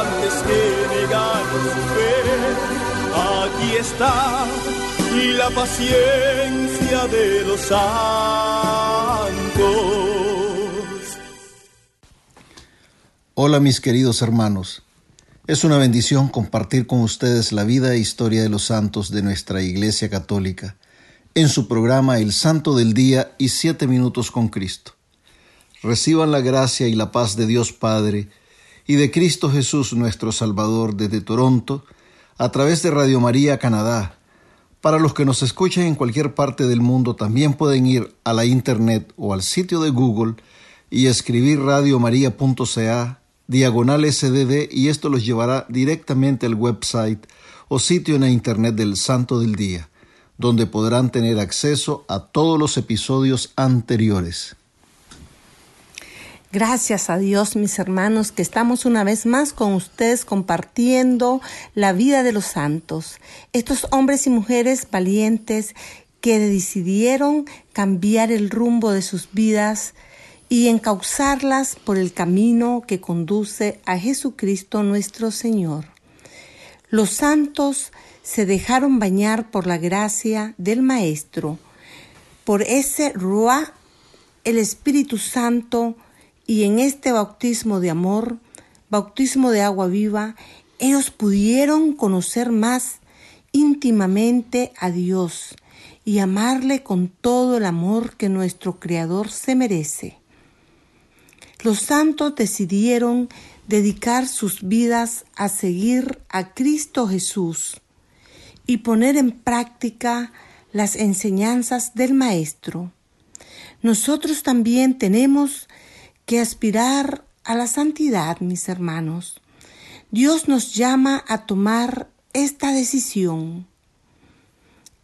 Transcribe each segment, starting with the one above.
antes que. Aquí está la paciencia de los santos. Hola mis queridos hermanos. Es una bendición compartir con ustedes la vida e historia de los santos de nuestra Iglesia Católica en su programa El Santo del Día y Siete Minutos con Cristo. Reciban la gracia y la paz de Dios Padre y de Cristo Jesús nuestro Salvador desde Toronto a través de Radio María Canadá. Para los que nos escuchan en cualquier parte del mundo también pueden ir a la internet o al sitio de Google y escribir radiomaria.ca diagonal SDD y esto los llevará directamente al website o sitio en la internet del Santo del Día, donde podrán tener acceso a todos los episodios anteriores. Gracias a Dios, mis hermanos, que estamos una vez más con ustedes compartiendo la vida de los santos, estos hombres y mujeres valientes que decidieron cambiar el rumbo de sus vidas y encauzarlas por el camino que conduce a Jesucristo nuestro Señor. Los santos se dejaron bañar por la gracia del Maestro, por ese Ruah, el Espíritu Santo, y en este bautismo de amor, bautismo de agua viva, ellos pudieron conocer más íntimamente a Dios y amarle con todo el amor que nuestro Creador se merece. Los santos decidieron dedicar sus vidas a seguir a Cristo Jesús y poner en práctica las enseñanzas del Maestro. Nosotros también tenemos que aspirar a la santidad, mis hermanos. Dios nos llama a tomar esta decisión.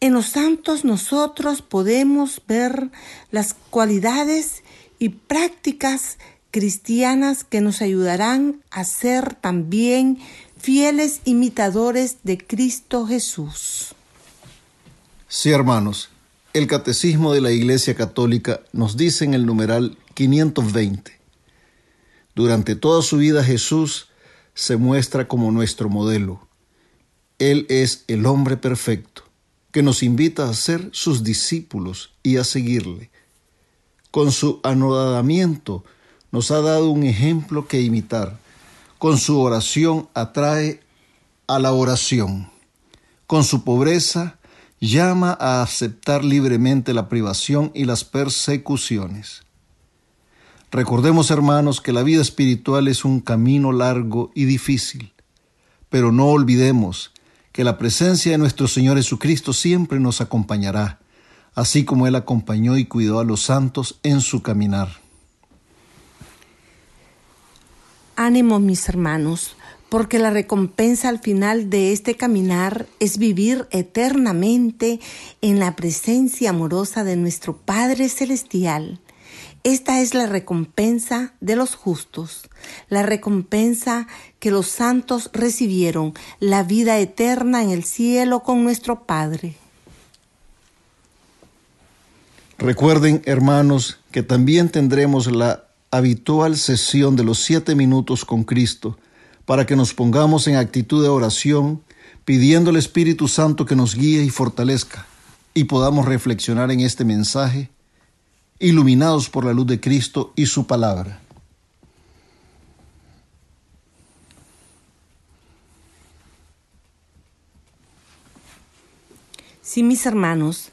En los santos nosotros podemos ver las cualidades y prácticas cristianas que nos ayudarán a ser también fieles imitadores de Cristo Jesús. Sí, hermanos, el Catecismo de la Iglesia Católica nos dice en el numeral 520. Durante toda su vida Jesús se muestra como nuestro modelo. Él es el hombre perfecto, que nos invita a ser sus discípulos y a seguirle. Con su anodamiento nos ha dado un ejemplo que imitar. Con su oración atrae a la oración. Con su pobreza llama a aceptar libremente la privación y las persecuciones. Recordemos, hermanos, que la vida espiritual es un camino largo y difícil, pero no olvidemos que la presencia de nuestro Señor Jesucristo siempre nos acompañará, así como Él acompañó y cuidó a los santos en su caminar. Ánimo, mis hermanos, porque la recompensa al final de este caminar es vivir eternamente en la presencia amorosa de nuestro Padre Celestial. Esta es la recompensa de los justos, la recompensa que los santos recibieron, la vida eterna en el cielo con nuestro Padre. Recuerden, hermanos, que también tendremos la habitual sesión de los siete minutos con Cristo para que nos pongamos en actitud de oración, pidiendo al Espíritu Santo que nos guíe y fortalezca, y podamos reflexionar en este mensaje, iluminados por la luz de Cristo y su palabra. Sí, mis hermanos,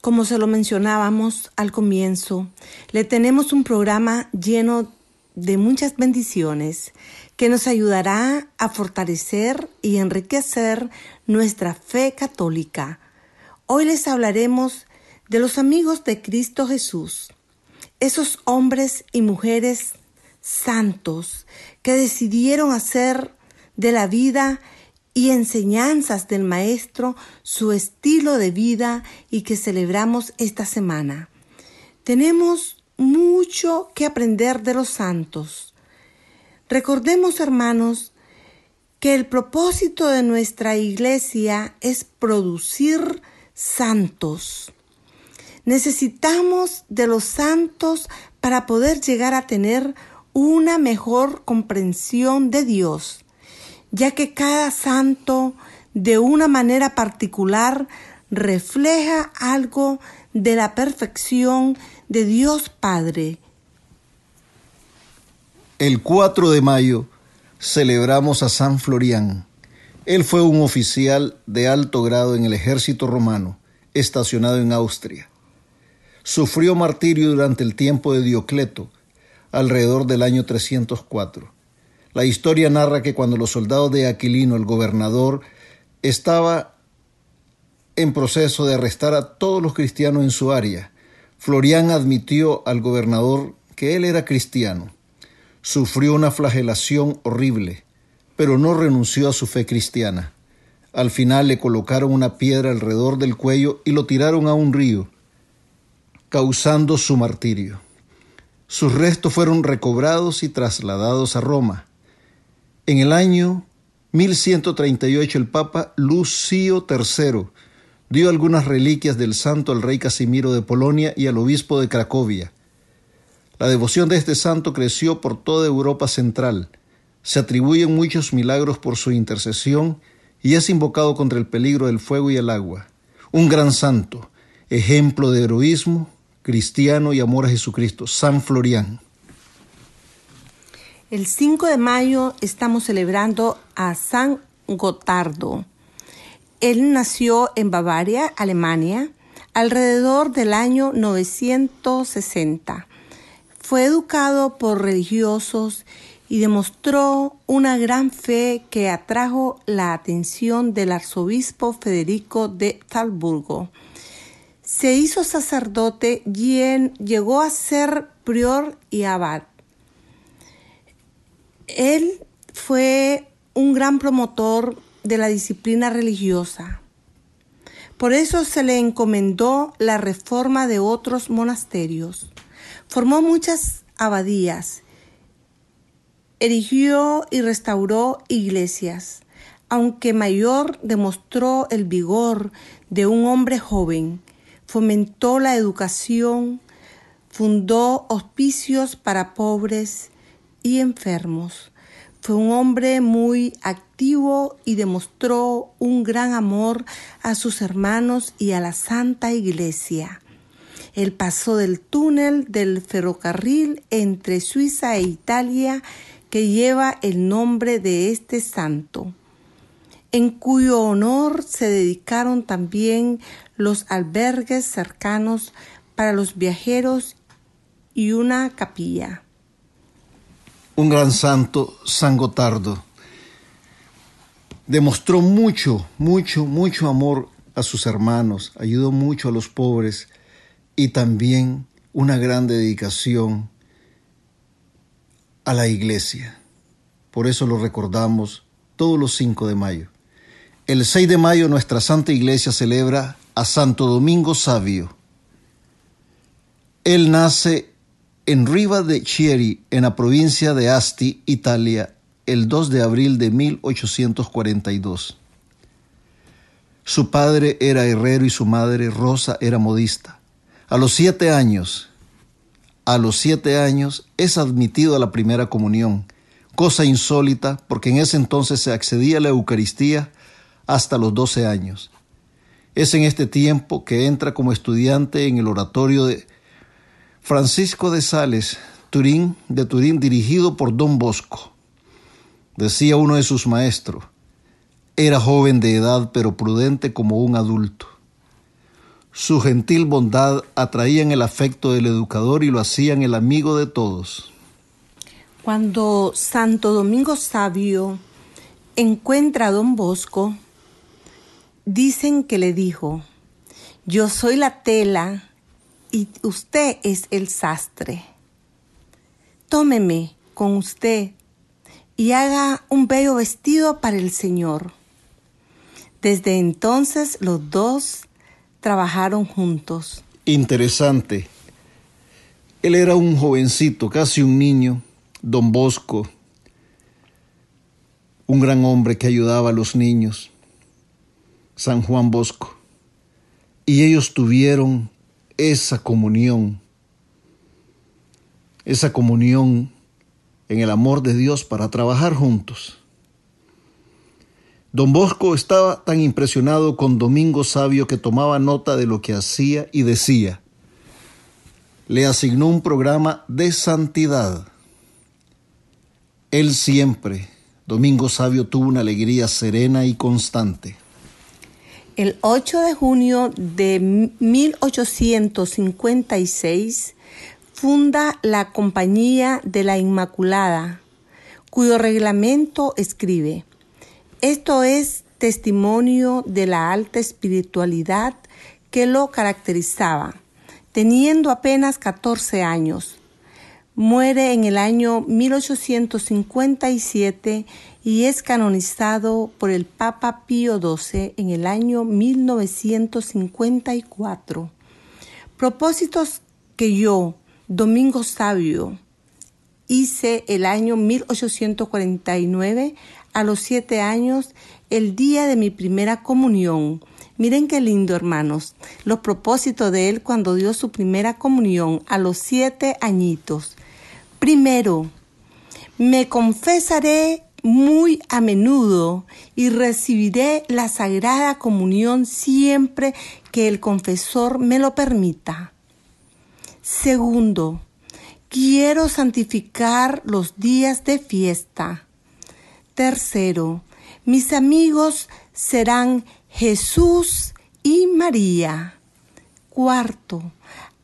como se lo mencionábamos al comienzo, le tenemos un programa lleno de muchas bendiciones que nos ayudará a fortalecer y enriquecer nuestra fe católica. Hoy les hablaremos de los amigos de Cristo Jesús, esos hombres y mujeres santos que decidieron hacer de la vida y enseñanzas del Maestro su estilo de vida y que celebramos esta semana. Tenemos mucho que aprender de los santos. Recordemos, hermanos, que el propósito de nuestra iglesia es producir santos. Necesitamos de los santos para poder llegar a tener una mejor comprensión de Dios, ya que cada santo de una manera particular refleja algo de la perfección de Dios Padre. El 4 de mayo celebramos a San Florián. Él fue un oficial de alto grado en el ejército romano, estacionado en Austria. Sufrió martirio durante el tiempo de Diocleto, alrededor del año 304. La historia narra que cuando los soldados de Aquilino, el gobernador, estaba en proceso de arrestar a todos los cristianos en su área, Florián admitió al gobernador que él era cristiano. Sufrió una flagelación horrible, pero no renunció a su fe cristiana. Al final le colocaron una piedra alrededor del cuello y lo tiraron a un río, causando su martirio. Sus restos fueron recobrados y trasladados a Roma. En el año 1138 el Papa Lucio III dio algunas reliquias del santo al rey Casimiro de Polonia y al obispo de Cracovia. La devoción de este santo creció por toda Europa central. Se atribuyen muchos milagros por su intercesión y es invocado contra el peligro del fuego y el agua. Un gran santo, ejemplo de heroísmo, cristiano y amor a Jesucristo, San Florián. El 5 de mayo estamos celebrando a San Gotardo. Él nació en Bavaria, Alemania, alrededor del año 960. Fue educado por religiosos y demostró una gran fe que atrajo la atención del arzobispo Federico de Talburgo. Se hizo sacerdote y llegó a ser prior y abad. Él fue un gran promotor de la disciplina religiosa. Por eso se le encomendó la reforma de otros monasterios. Formó muchas abadías, erigió y restauró iglesias, aunque mayor demostró el vigor de un hombre joven, fomentó la educación, fundó hospicios para pobres y enfermos, fue un hombre muy activo y demostró un gran amor a sus hermanos y a la Santa Iglesia. Él pasó del túnel del ferrocarril entre Suiza e Italia que lleva el nombre de este santo, en cuyo honor se dedicaron también los albergues cercanos para los viajeros y una capilla un gran santo, San Gotardo. Demostró mucho, mucho, mucho amor a sus hermanos, ayudó mucho a los pobres y también una gran dedicación a la iglesia. Por eso lo recordamos todos los 5 de mayo. El 6 de mayo nuestra Santa Iglesia celebra a Santo Domingo Sabio. Él nace en Riva de Chieri, en la provincia de Asti, Italia, el 2 de abril de 1842. Su padre era herrero y su madre, Rosa, era modista. A los siete años, a los siete años es admitido a la primera comunión, cosa insólita porque en ese entonces se accedía a la Eucaristía hasta los doce años. Es en este tiempo que entra como estudiante en el oratorio de Francisco de Sales, Turín, de Turín, dirigido por Don Bosco. Decía uno de sus maestros, era joven de edad pero prudente como un adulto. Su gentil bondad atraían el afecto del educador y lo hacían el amigo de todos. Cuando Santo Domingo Sabio encuentra a don Bosco, dicen que le dijo, yo soy la tela y usted es el sastre. Tómeme con usted y haga un bello vestido para el Señor. Desde entonces los dos trabajaron juntos. Interesante. Él era un jovencito, casi un niño, don Bosco, un gran hombre que ayudaba a los niños, San Juan Bosco. Y ellos tuvieron esa comunión, esa comunión en el amor de Dios para trabajar juntos. Don Bosco estaba tan impresionado con Domingo Sabio que tomaba nota de lo que hacía y decía. Le asignó un programa de santidad. Él siempre, Domingo Sabio, tuvo una alegría serena y constante. El 8 de junio de 1856 funda la Compañía de la Inmaculada, cuyo reglamento escribe, esto es testimonio de la alta espiritualidad que lo caracterizaba, teniendo apenas 14 años. Muere en el año 1857 y es canonizado por el Papa Pío XII en el año 1954. Propósitos que yo, Domingo Sabio, hice el año 1849 a los siete años, el día de mi primera comunión. Miren qué lindo, hermanos, los propósitos de él cuando dio su primera comunión a los siete añitos. Primero, me confesaré muy a menudo y recibiré la sagrada comunión siempre que el confesor me lo permita. Segundo, quiero santificar los días de fiesta. Tercero, mis amigos serán Jesús y María. Cuarto,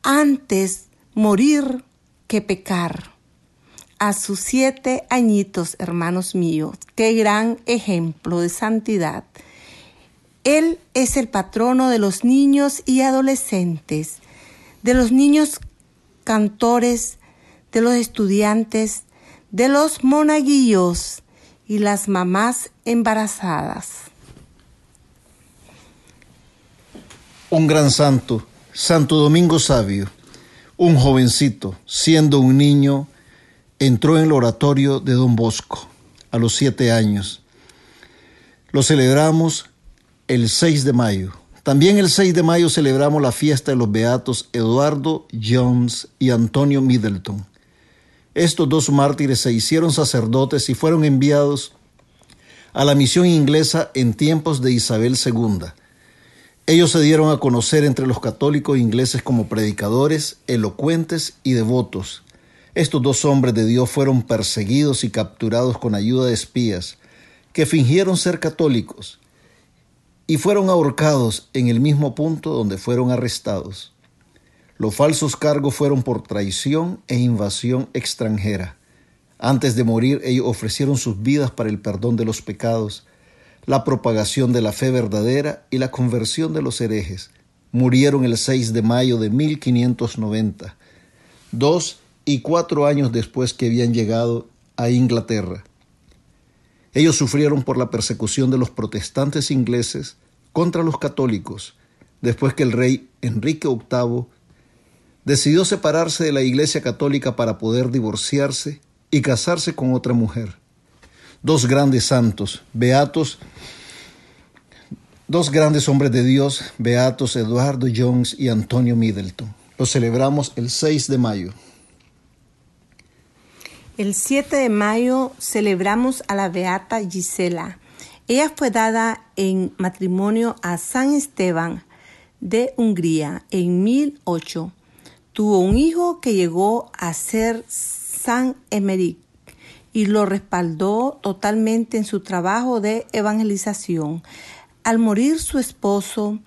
antes morir que pecar. A sus siete añitos, hermanos míos, qué gran ejemplo de santidad. Él es el patrono de los niños y adolescentes, de los niños cantores, de los estudiantes, de los monaguillos y las mamás embarazadas. Un gran santo, Santo Domingo Sabio, un jovencito, siendo un niño, entró en el oratorio de Don Bosco a los siete años. Lo celebramos el 6 de mayo. También el 6 de mayo celebramos la fiesta de los beatos Eduardo Jones y Antonio Middleton. Estos dos mártires se hicieron sacerdotes y fueron enviados a la misión inglesa en tiempos de Isabel II. Ellos se dieron a conocer entre los católicos ingleses como predicadores, elocuentes y devotos. Estos dos hombres de Dios fueron perseguidos y capturados con ayuda de espías, que fingieron ser católicos y fueron ahorcados en el mismo punto donde fueron arrestados. Los falsos cargos fueron por traición e invasión extranjera. Antes de morir ellos ofrecieron sus vidas para el perdón de los pecados, la propagación de la fe verdadera y la conversión de los herejes. Murieron el 6 de mayo de 1590, dos y cuatro años después que habían llegado a Inglaterra. Ellos sufrieron por la persecución de los protestantes ingleses contra los católicos, después que el rey Enrique VIII decidió separarse de la Iglesia Católica para poder divorciarse y casarse con otra mujer. Dos grandes santos, beatos, dos grandes hombres de Dios, beatos Eduardo Jones y Antonio Middleton. Los celebramos el 6 de mayo. El 7 de mayo celebramos a la Beata Gisela. Ella fue dada en matrimonio a San Esteban de Hungría en 1008. Tuvo un hijo que llegó a ser San Emeric y lo respaldó totalmente en su trabajo de evangelización. Al morir su esposo,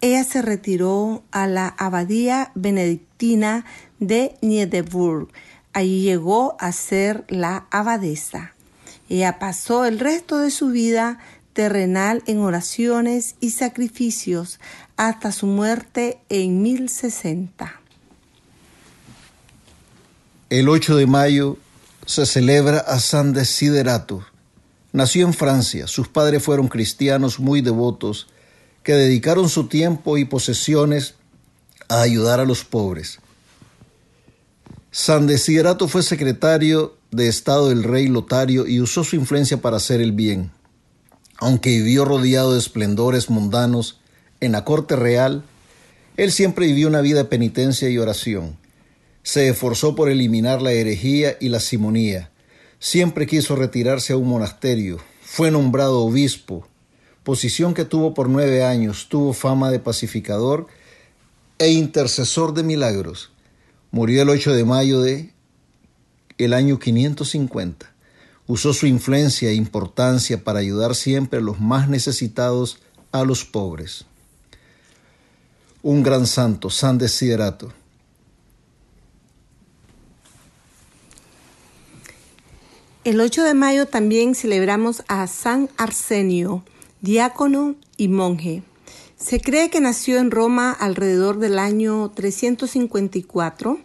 ella se retiró a la abadía benedictina de Niedeburg. Allí llegó a ser la abadesa. Ella pasó el resto de su vida terrenal en oraciones y sacrificios hasta su muerte en 1060. El 8 de mayo se celebra a San Desiderato. Nació en Francia, sus padres fueron cristianos muy devotos que dedicaron su tiempo y posesiones a ayudar a los pobres. San Desiderato fue secretario de Estado del rey Lotario y usó su influencia para hacer el bien. Aunque vivió rodeado de esplendores mundanos en la corte real, él siempre vivió una vida de penitencia y oración. Se esforzó por eliminar la herejía y la simonía. Siempre quiso retirarse a un monasterio. Fue nombrado obispo, posición que tuvo por nueve años. Tuvo fama de pacificador e intercesor de milagros. Murió el 8 de mayo de el año 550. Usó su influencia e importancia para ayudar siempre a los más necesitados, a los pobres. Un gran santo, San Desiderato. El 8 de mayo también celebramos a San Arsenio, diácono y monje. Se cree que nació en Roma alrededor del año 354.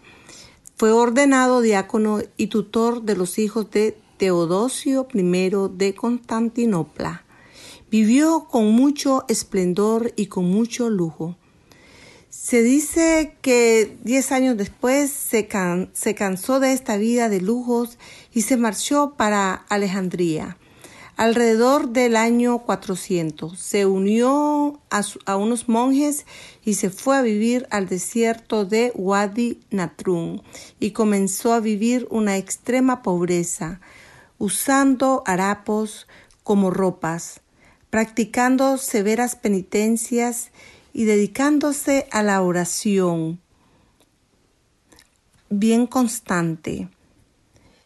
Fue ordenado diácono y tutor de los hijos de Teodosio I de Constantinopla. Vivió con mucho esplendor y con mucho lujo. Se dice que diez años después se, se, cansó de esta vida de lujos y se marchó para Alejandría. Alrededor del año 400 se unió a, unos monjes y se fue a vivir al desierto de Wadi Natrun y comenzó a vivir una extrema pobreza, usando harapos como ropas, practicando severas penitencias y dedicándose a la oración bien constante.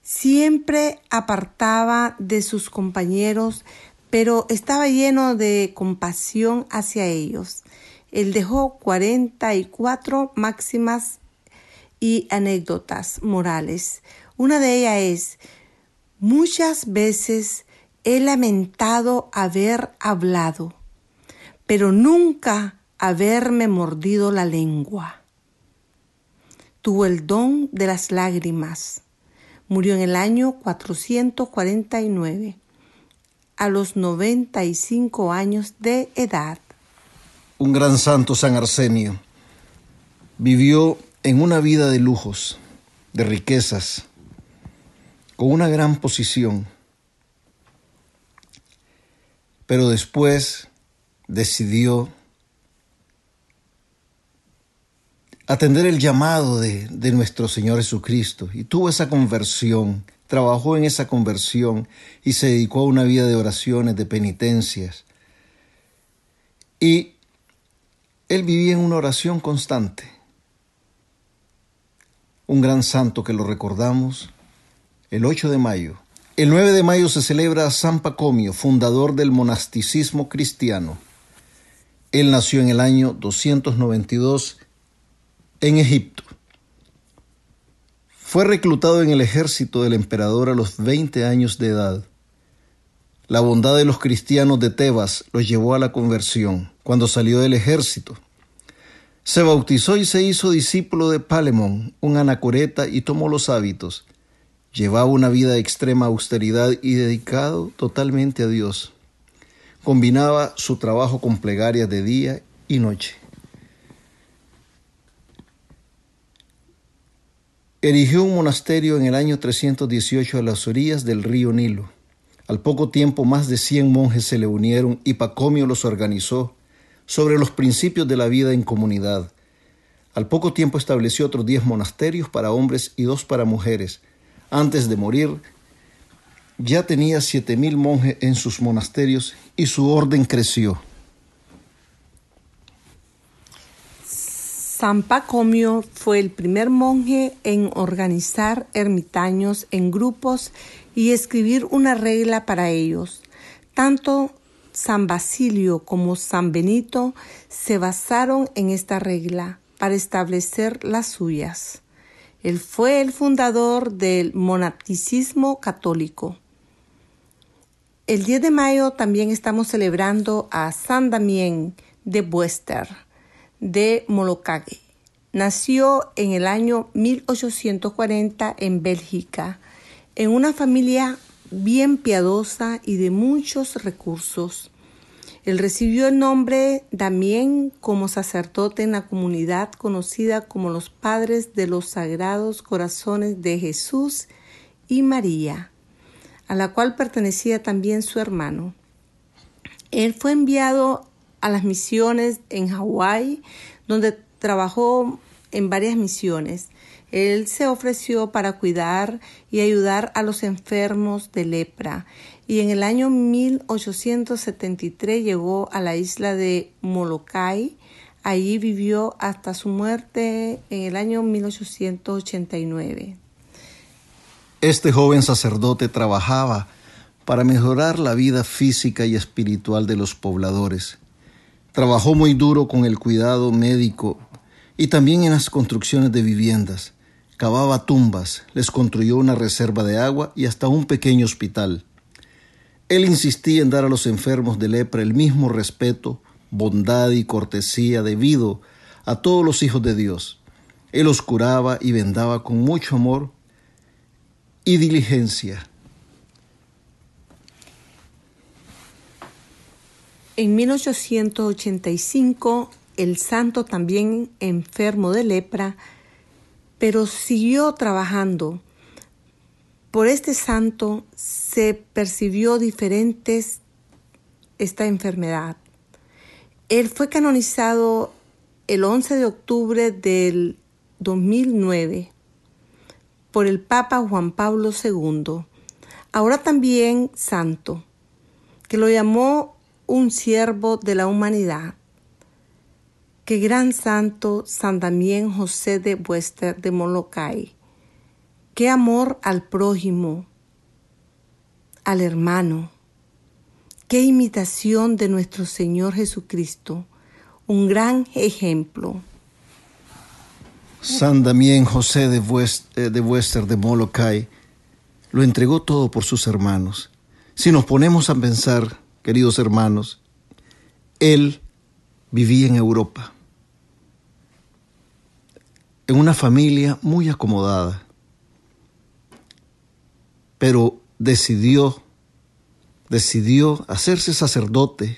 Siempre apartaba de sus compañeros, pero estaba lleno de compasión hacia ellos. Él dejó 44 máximas y anécdotas morales. Una de ellas es, muchas veces he lamentado haber hablado, pero nunca haberme mordido la lengua. Tuvo el don de las lágrimas. Murió en el año 449, a los 95 años de edad. Un gran santo San Arsenio vivió en una vida de lujos, de riquezas, con una gran posición, pero después decidió atender el llamado de, de, nuestro Señor Jesucristo y tuvo esa conversión, trabajó en esa conversión y se dedicó a una vida de oraciones, de penitencias. Y él vivía en una oración constante. Un gran santo que lo recordamos el 8 de mayo. El 9 de mayo se celebra San Pacomio, fundador del monasticismo cristiano. Él nació en el año 292 en Egipto. Fue reclutado en el ejército del emperador a los 20 años de edad. La bondad de los cristianos de Tebas los llevó a la conversión cuando salió del ejército. Se bautizó y se hizo discípulo de Palemón, un anacoreta, y tomó los hábitos. Llevaba una vida de extrema austeridad y dedicado totalmente a Dios. Combinaba su trabajo con plegarias de día y noche. Erigió un monasterio en el año 318 a las orillas del río Nilo. Al poco tiempo más de 100 monjes se le unieron y Pacomio los organizó sobre los principios de la vida en comunidad. Al poco tiempo estableció otros 10 monasterios para hombres y dos para mujeres. Antes de morir, ya tenía 7.000 monjes en sus monasterios y su orden creció. San Pacomio fue el primer monje en organizar ermitaños en grupos y escribir una regla para ellos, tanto San Basilio como San Benito se basaron en esta regla para establecer las suyas. Él fue el fundador del monasticismo católico. El 10 de mayo también estamos celebrando a San Damián de Buester de Molokague. Nació en el año 1840 en Bélgica, en una familia bien piadosa y de muchos recursos. Él recibió el nombre Damián como sacerdote en la comunidad conocida como los Padres de los Sagrados Corazones de Jesús y María a la cual pertenecía también su hermano. Él fue enviado a las misiones en Hawái, donde trabajó en varias misiones. Él se ofreció para cuidar y ayudar a los enfermos de lepra y en el año 1873 llegó a la isla de Molokai. Allí vivió hasta su muerte en el año 1889. Este joven sacerdote trabajaba para mejorar la vida física y espiritual de los pobladores. Trabajó muy duro con el cuidado médico y también en las construcciones de viviendas. Cavaba tumbas, les construyó una reserva de agua y hasta un pequeño hospital. Él insistía en dar a los enfermos de lepra el mismo respeto, bondad y cortesía debido a todos los hijos de Dios. Él los curaba y vendaba con mucho amor y diligencia. En 1885, el santo también enfermo de lepra, pero siguió trabajando. Por este santo se percibió diferentes esta enfermedad. Él fue canonizado el 11 de octubre del 2009 por el Papa Juan Pablo II, ahora también santo, que lo llamó un siervo de la humanidad. Qué gran santo San Damián José de Buester de Molokai. Qué amor al prójimo, al hermano. Qué imitación de nuestro Señor Jesucristo. Un gran ejemplo. San Damián José de, Buester de, de Molokai lo entregó todo por sus hermanos. Si nos ponemos a pensar, queridos hermanos, él vivía en Europa, en una familia muy acomodada, pero decidió, decidió hacerse sacerdote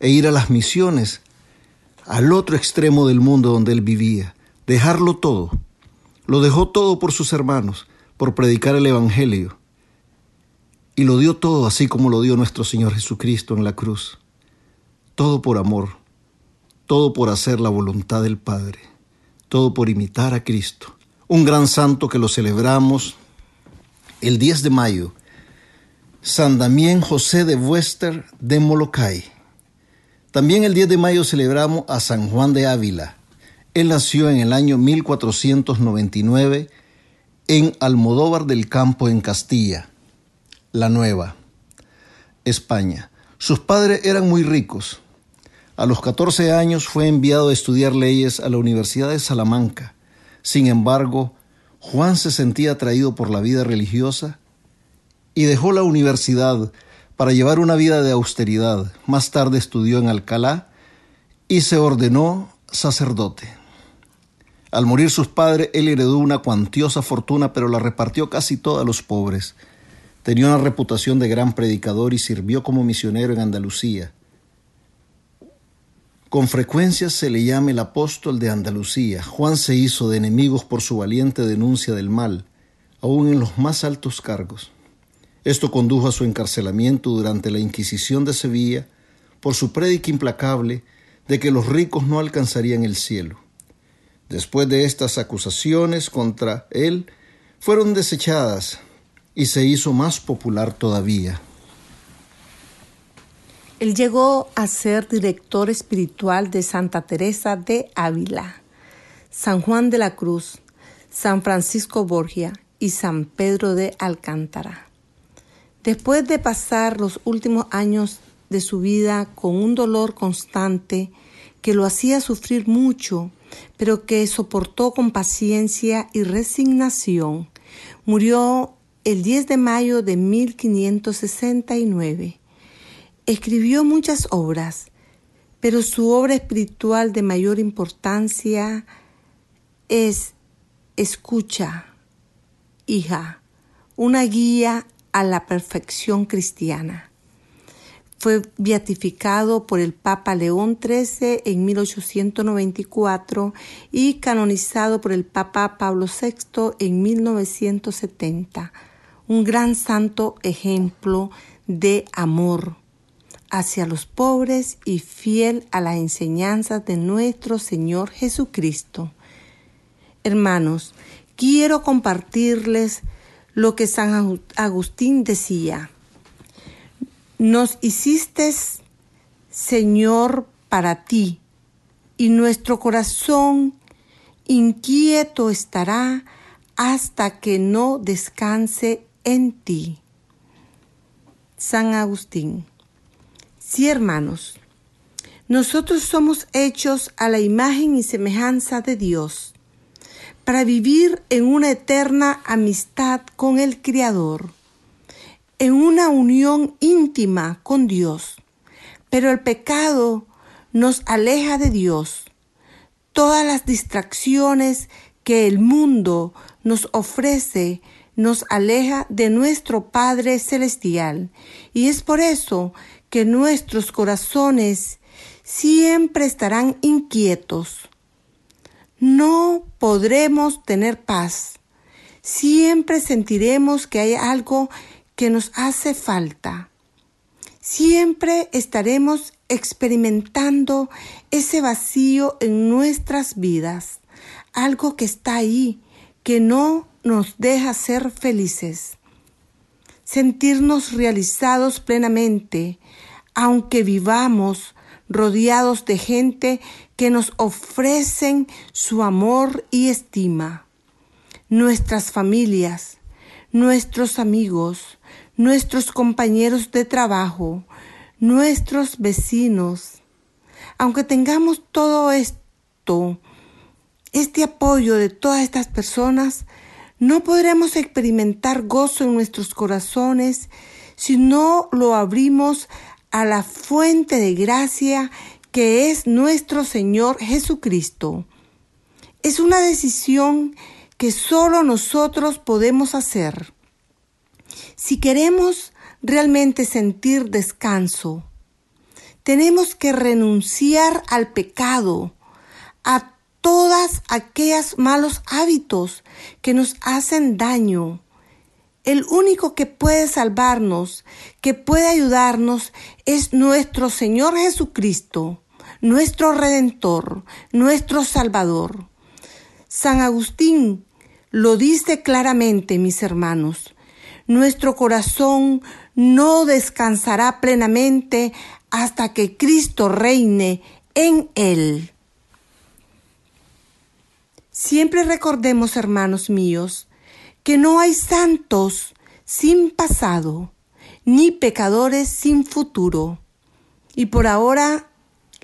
e ir a las misiones al otro extremo del mundo donde él vivía dejarlo todo. Lo dejó todo por sus hermanos, por predicar el Evangelio. Y lo dio todo así como lo dio nuestro Señor Jesucristo en la cruz. Todo por amor, todo por hacer la voluntad del Padre, todo por imitar a Cristo. Un gran santo que lo celebramos el 10 de mayo, San Damián José de Wester de Molokai. También el 10 de mayo celebramos a San Juan de Ávila, él nació en el año 1499 en Almodóvar del Campo, en Castilla, la Nueva, España. Sus padres eran muy ricos. A los 14 años fue enviado a estudiar leyes a la Universidad de Salamanca. Sin embargo, Juan se sentía atraído por la vida religiosa y dejó la universidad para llevar una vida de austeridad. Más tarde estudió en Alcalá y se ordenó sacerdote. Al morir sus padres, él heredó una cuantiosa fortuna, pero la repartió casi toda a los pobres. Tenía una reputación de gran predicador y sirvió como misionero en Andalucía. Con frecuencia se le llama el apóstol de Andalucía. Juan se hizo de enemigos por su valiente denuncia del mal, aún en los más altos cargos. Esto condujo a su encarcelamiento durante la Inquisición de Sevilla por su prédica implacable de que los ricos no alcanzarían el cielo. Después de estas acusaciones contra él, fueron desechadas y se hizo más popular todavía. Él llegó a ser director espiritual de Santa Teresa de Ávila, San Juan de la Cruz, San Francisco Borgia y San Pedro de Alcántara. Después de pasar los últimos años de su vida con un dolor constante que lo hacía sufrir mucho, pero que soportó con paciencia y resignación. Murió el 10 de mayo de 1569. Escribió muchas obras, pero su obra espiritual de mayor importancia es Escucha, hija, una guía a la perfección cristiana. Fue beatificado por el Papa León XIII en 1894 y canonizado por el Papa Pablo VI en 1970. Un gran santo ejemplo de amor hacia los pobres y fiel a la enseñanza de nuestro Señor Jesucristo. Hermanos, quiero compartirles lo que San Agustín decía. Nos hiciste, Señor, para ti, y nuestro corazón inquieto estará hasta que no descanse en ti. San Agustín. Sí, hermanos, nosotros somos hechos a la imagen y semejanza de Dios para vivir en una eterna amistad con el Creador, en una unión íntima con Dios. Pero el pecado nos aleja de Dios. Todas las distracciones que el mundo nos ofrece nos aleja de nuestro Padre Celestial. Y es por eso que nuestros corazones siempre estarán inquietos no podremos tener paz. Siempre sentiremos que hay algo que nos hace falta. Siempre estaremos experimentando ese vacío en nuestras vidas, algo que está ahí, que no nos deja ser felices. Sentirnos realizados plenamente, aunque vivamos rodeados de gente que nos ofrecen su amor y estima. Nuestras familias, nuestros amigos, nuestros compañeros de trabajo, nuestros vecinos. Aunque tengamos todo esto, este apoyo de todas estas personas, no podremos experimentar gozo en nuestros corazones si no lo abrimos a la fuente de gracia que es nuestro Señor Jesucristo. Es una decisión que solo nosotros podemos hacer. Si queremos realmente sentir descanso, tenemos que renunciar al pecado, a todas aquellas malos hábitos que nos hacen daño el único que puede salvarnos, que puede ayudarnos, es nuestro Señor Jesucristo, nuestro Redentor, nuestro Salvador. San Agustín lo dice claramente, mis hermanos. Nuestro corazón no descansará plenamente hasta que Cristo reine en él. Siempre recordemos, hermanos míos, que no hay santos sin pasado, ni pecadores sin futuro. Y por ahora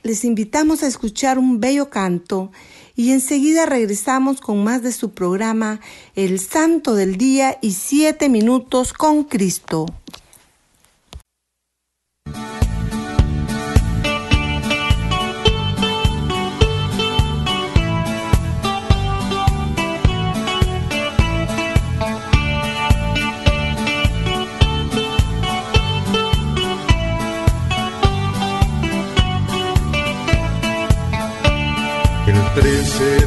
les invitamos a escuchar un bello canto y enseguida regresamos con más de su programa El Santo del Día y Siete Minutos con Cristo.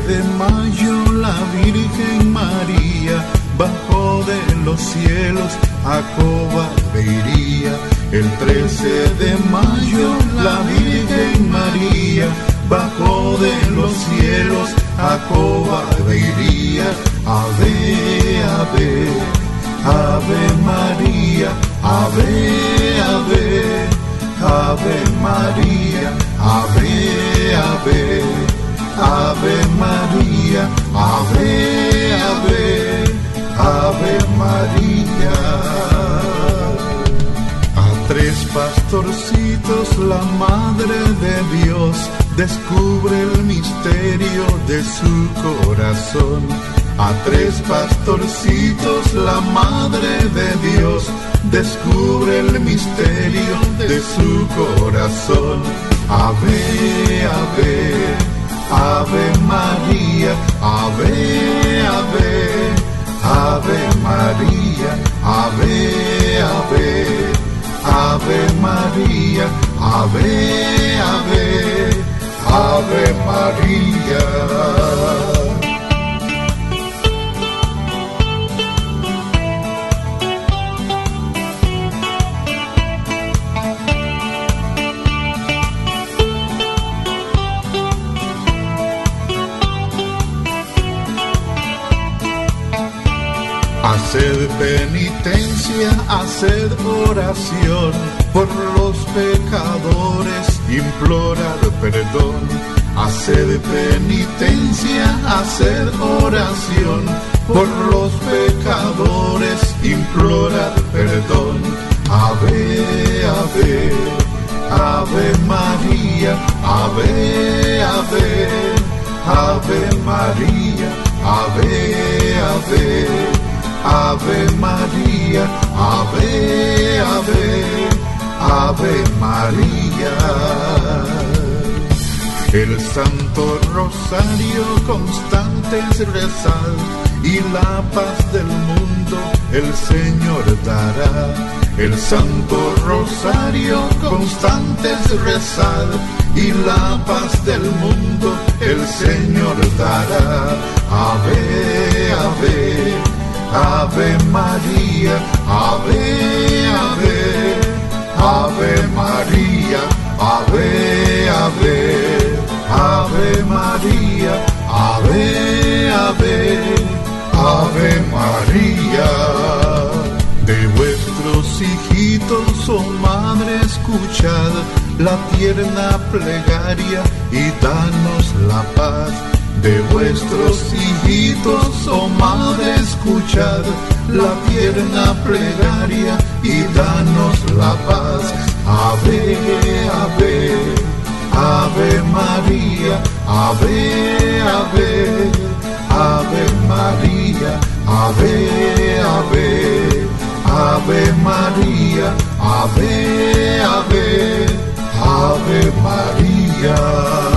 De mayo la Virgen María bajó de los cielos a iría. El 13 de mayo la Virgen María bajó de los cielos a iría. Ave, ave, ave María, ave, ave, ave María, ave, ave. Ave María, Ave, Ave, Ave María. A tres pastorcitos la Madre de Dios descubre el misterio de su corazón. A tres pastorcitos la Madre de Dios descubre el misterio de su corazón. Ave, ave, ave María, ave, ave, ave María, ave, ave, ave María, ave, ave, ave María. Haced penitencia, haced oración por los pecadores, implorar perdón. Haced penitencia, haced oración por los pecadores, implorar perdón. Ave, ave, ave María, ave, ave, ave María, ave, ave. Ave María, Ave, Ave, Ave María. El Santo Rosario constante es rezar y la paz del mundo el Señor dará. El Santo Rosario constante es rezar y la paz del mundo el Señor dará. Ave, ave. Ave María, Ave, Ave, Ave María, Ave, Ave, Ave María, Ave, Ave, Ave María. De vuestros hijitos, oh madre, escuchad la tierna plegaria y danos la paz de vuestros hijitos, oh madre, escuchad la tierna plegaria y danos la paz. Ave, ave, ave María, ave, ave, ave María, ave, ave, ave María, ave, ave, ave María.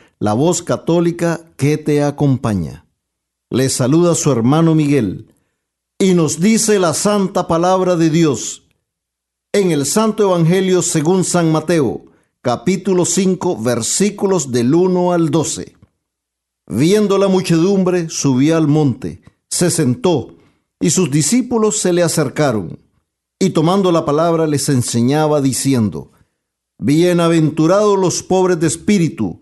la voz católica que te acompaña. Le saluda su hermano Miguel y nos dice la santa palabra de Dios en el Santo Evangelio según San Mateo, capítulo 5, versículos del 1 al 12. Viendo la muchedumbre, subió al monte, se sentó, y sus discípulos se le acercaron, y tomando la palabra les enseñaba diciendo, Bienaventurados los pobres de espíritu,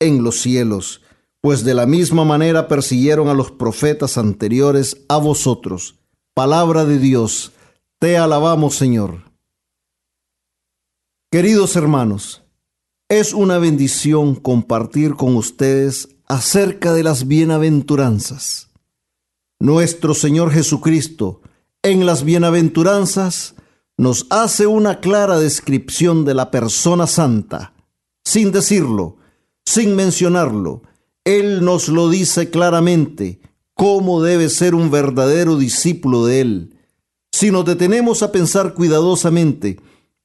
en los cielos, pues de la misma manera persiguieron a los profetas anteriores a vosotros. palabra de Dios. Te alabamos, Señor. Queridos hermanos, es una bendición compartir con ustedes acerca de las bienaventuranzas. Nuestro Señor Jesucristo, en las bienaventuranzas, nos hace una clara descripción de la persona santa, sin decirlo, sin mencionarlo. Él nos lo dice claramente, cómo debe ser un verdadero discípulo de Él. Si nos detenemos a pensar cuidadosamente,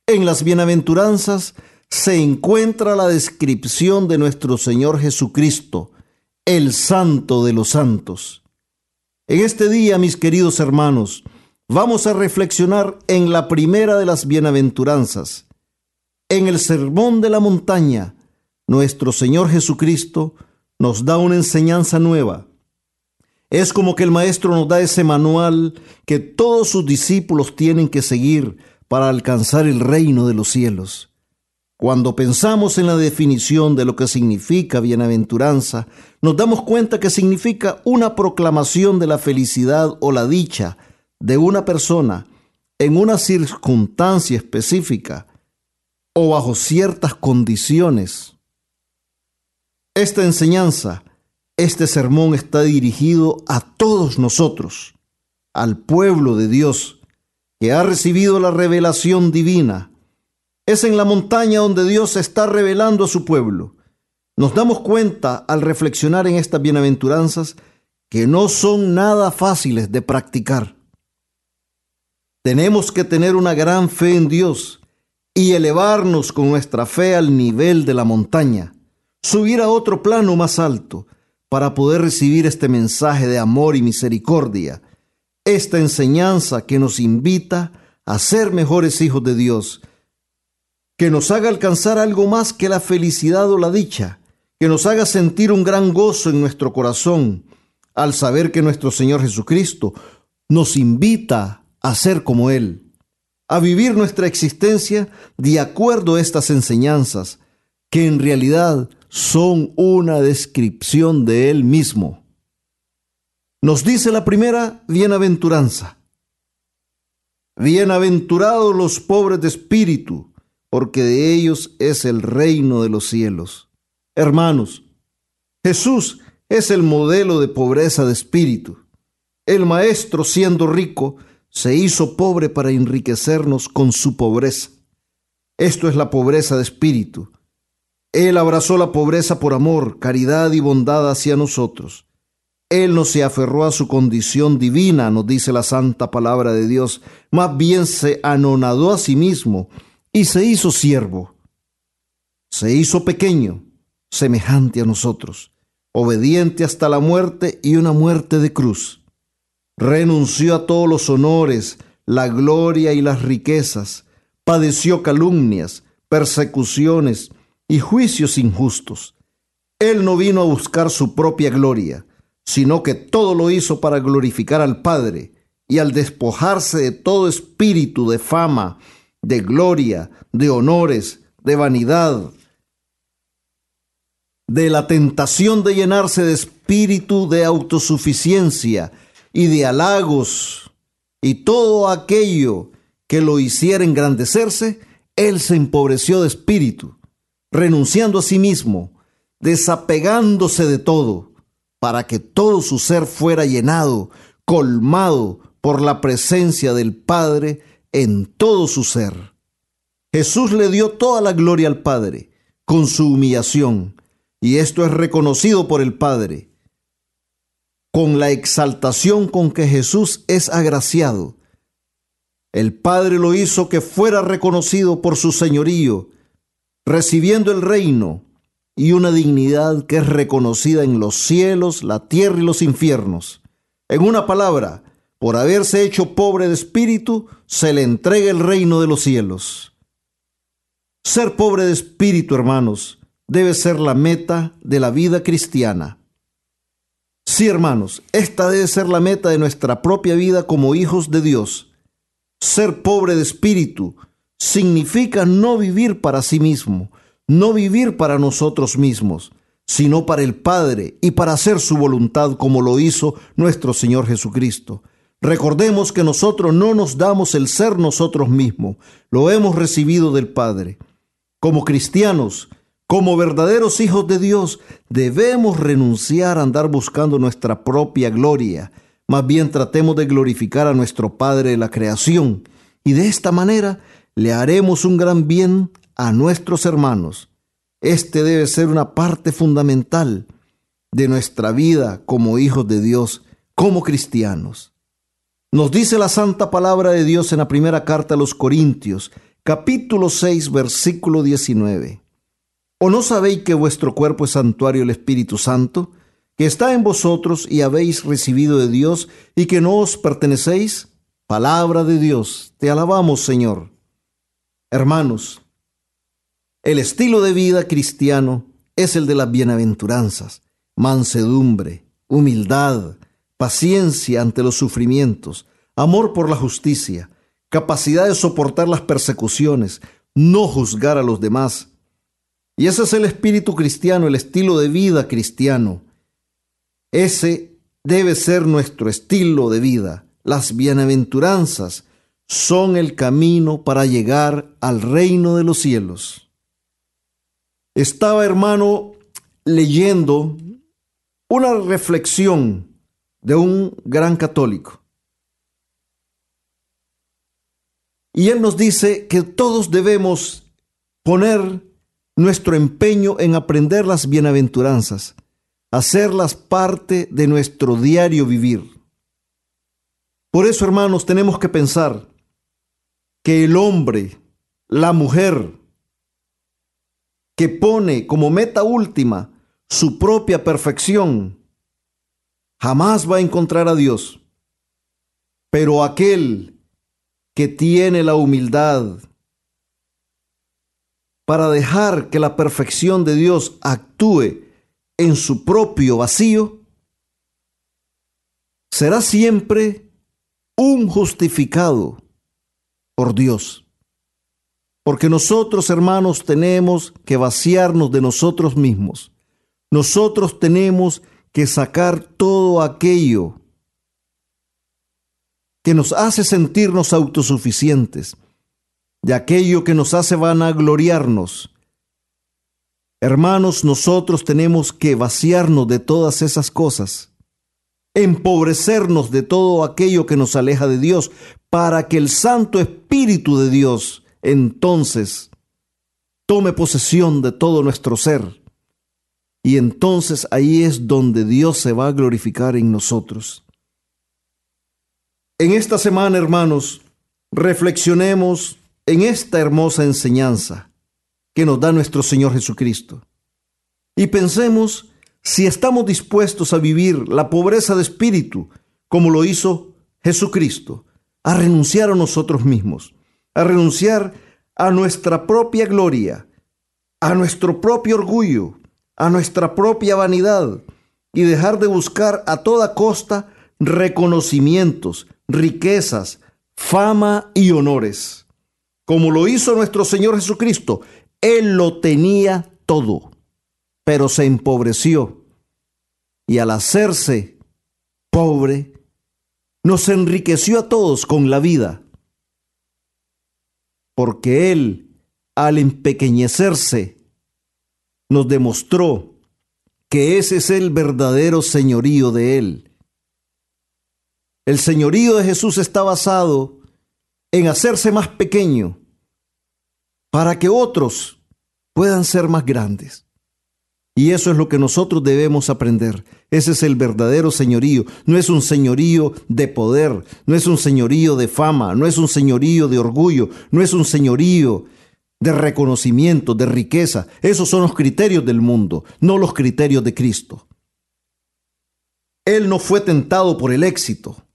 en las bienaventuranzas se encuentra la descripción de nuestro Señor Jesucristo, el Santo de los Santos. En este día, mis queridos hermanos, vamos a reflexionar en la primera de las bienaventuranzas. En el Sermón de la Montaña, nuestro Señor Jesucristo nos da una enseñanza nueva. Es como que el Maestro nos da ese manual que todos sus discípulos tienen que seguir para alcanzar el reino de los cielos. Cuando pensamos en la definición de lo que significa bienaventuranza, nos damos cuenta que significa una proclamación de la felicidad o la dicha de una persona en una circunstancia específica o bajo ciertas condiciones. Esta enseñanza, este sermón está dirigido a todos nosotros, al pueblo de Dios, que ha recibido la revelación divina. Es en la montaña donde Dios está revelando a su pueblo. Nos damos cuenta al reflexionar en estas bienaventuranzas que no son nada fáciles de practicar. Tenemos que tener una gran fe en Dios y elevarnos con nuestra fe al nivel de la montaña, subir a otro plano más alto para poder recibir este mensaje de amor y misericordia esta enseñanza que nos invita a ser mejores hijos de Dios, que nos haga alcanzar algo más que la felicidad o la dicha, que nos haga sentir un gran gozo en nuestro corazón al saber que nuestro Señor Jesucristo nos invita a ser como Él, a vivir nuestra existencia de acuerdo a estas enseñanzas, que en realidad son una descripción de Él mismo. Nos dice la primera bienaventuranza. Bienaventurados los pobres de espíritu, porque de ellos es el reino de los cielos. Hermanos, Jesús es el modelo de pobreza de espíritu. El Maestro, siendo rico, se hizo pobre para enriquecernos con su pobreza. Esto es la pobreza de espíritu. Él abrazó la pobreza por amor, caridad y bondad hacia nosotros. Él no se aferró a su condición divina, nos dice la santa palabra de Dios, más bien se anonadó a sí mismo y se hizo siervo. Se hizo pequeño, semejante a nosotros, obediente hasta la muerte y una muerte de cruz. Renunció a todos los honores, la gloria y las riquezas, padeció calumnias, persecuciones y juicios injustos. Él no vino a buscar su propia gloria, sino que todo lo hizo para glorificar al Padre, y al despojarse de todo espíritu de fama, de gloria, de honores, de vanidad, de la tentación de llenarse de espíritu de autosuficiencia y de halagos y todo aquello que lo hiciera engrandecerse, él se empobreció de espíritu, renunciando a sí mismo, desapegándose de todo para que todo su ser fuera llenado, colmado por la presencia del Padre en todo su ser. Jesús le dio toda la gloria al Padre con su humillación, y esto es reconocido por el Padre. Con la exaltación con que Jesús es agraciado, el Padre lo hizo que fuera reconocido por su señorío, recibiendo el reino y una dignidad que es reconocida en los cielos, la tierra y los infiernos. En una palabra, por haberse hecho pobre de espíritu, se le entrega el reino de los cielos. Ser pobre de espíritu, hermanos, debe ser la meta de la vida cristiana. Sí, hermanos, esta debe ser la meta de nuestra propia vida como hijos de Dios. Ser pobre de espíritu significa no vivir para sí mismo, no vivir para nosotros mismos, sino para el Padre y para hacer su voluntad como lo hizo nuestro Señor Jesucristo. Recordemos que nosotros no nos damos el ser nosotros mismos, lo hemos recibido del Padre. Como cristianos, como verdaderos hijos de Dios, debemos renunciar a andar buscando nuestra propia gloria. Más bien tratemos de glorificar a nuestro Padre de la creación y de esta manera le haremos un gran bien a nuestros hermanos. Este debe ser una parte fundamental de nuestra vida como hijos de Dios, como cristianos. Nos dice la santa palabra de Dios en la primera carta a los Corintios, capítulo 6, versículo 19. ¿O no sabéis que vuestro cuerpo es santuario del Espíritu Santo, que está en vosotros y habéis recibido de Dios y que no os pertenecéis? Palabra de Dios, te alabamos Señor. Hermanos, el estilo de vida cristiano es el de las bienaventuranzas, mansedumbre, humildad, paciencia ante los sufrimientos, amor por la justicia, capacidad de soportar las persecuciones, no juzgar a los demás. Y ese es el espíritu cristiano, el estilo de vida cristiano. Ese debe ser nuestro estilo de vida. Las bienaventuranzas son el camino para llegar al reino de los cielos. Estaba, hermano, leyendo una reflexión de un gran católico. Y él nos dice que todos debemos poner nuestro empeño en aprender las bienaventuranzas, hacerlas parte de nuestro diario vivir. Por eso, hermanos, tenemos que pensar que el hombre, la mujer, que pone como meta última su propia perfección, jamás va a encontrar a Dios. Pero aquel que tiene la humildad para dejar que la perfección de Dios actúe en su propio vacío, será siempre un justificado por Dios. Porque nosotros, hermanos, tenemos que vaciarnos de nosotros mismos. Nosotros tenemos que sacar todo aquello que nos hace sentirnos autosuficientes, de aquello que nos hace vanagloriarnos. Hermanos, nosotros tenemos que vaciarnos de todas esas cosas, empobrecernos de todo aquello que nos aleja de Dios, para que el Santo Espíritu de Dios entonces tome posesión de todo nuestro ser. Y entonces ahí es donde Dios se va a glorificar en nosotros. En esta semana, hermanos, reflexionemos en esta hermosa enseñanza que nos da nuestro Señor Jesucristo. Y pensemos si estamos dispuestos a vivir la pobreza de espíritu como lo hizo Jesucristo, a renunciar a nosotros mismos, a renunciar a nuestra propia gloria, a nuestro propio orgullo, a nuestra propia vanidad y dejar de buscar a toda costa reconocimientos, riquezas, fama y honores. Como lo hizo nuestro Señor Jesucristo, Él lo tenía todo, pero se empobreció. Y al hacerse pobre, nos enriqueció a todos con la vida. Porque Él, al empequeñecerse, nos demostró que ese es el verdadero señorío de Él el señorío de Jesús está basado en hacerse más pequeño para que otros puedan ser más grandes. Y eso es lo que nosotros debemos aprender. Ese es el verdadero señorío. No es un señorío de poder, no es un señorío de fama, no es un señorío de orgullo, no es un señorío de reconocimiento, de riqueza. Esos son los criterios del mundo, no los criterios de Cristo. Él no fue tentado por el éxito,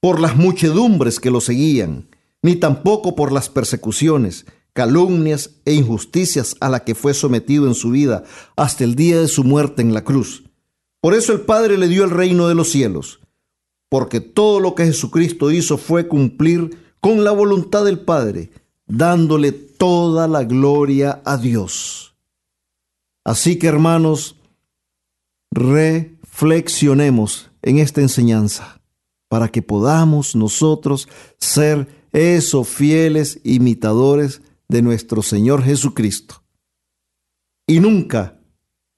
por las muchedumbres que lo seguían, ni tampoco por las persecuciones, calumnias e injusticias a las que fue sometido en su vida hasta el día de su muerte en la cruz. Por eso el Padre le dio el reino de los cielos, porque todo lo que Jesucristo hizo fue cumplir con la voluntad del Padre, dándole toda la gloria a Dios. Así que hermanos, reflexionemos en esta enseñanza para que podamos nosotros ser esos fieles imitadores de nuestro Señor Jesucristo. Y nunca,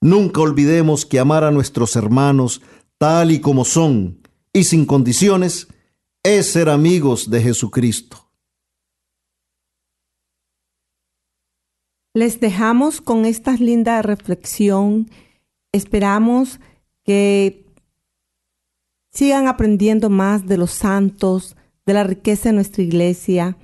nunca olvidemos que amar a nuestros hermanos tal y como son y sin condiciones es ser amigos de Jesucristo. Les dejamos con esta linda reflexión. Esperamos que sigan aprendiendo más de los santos, de la riqueza de nuestra iglesia.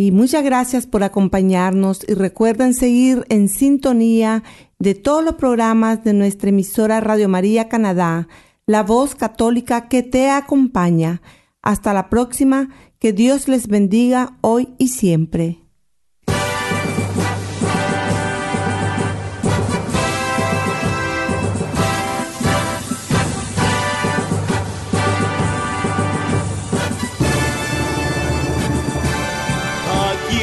Y muchas gracias por acompañarnos y recuerden seguir en sintonía de todos los programas de nuestra emisora Radio María Canadá, la voz católica que te acompaña. Hasta la próxima, que Dios les bendiga hoy y siempre.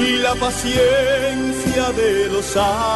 y la paciencia de los santos.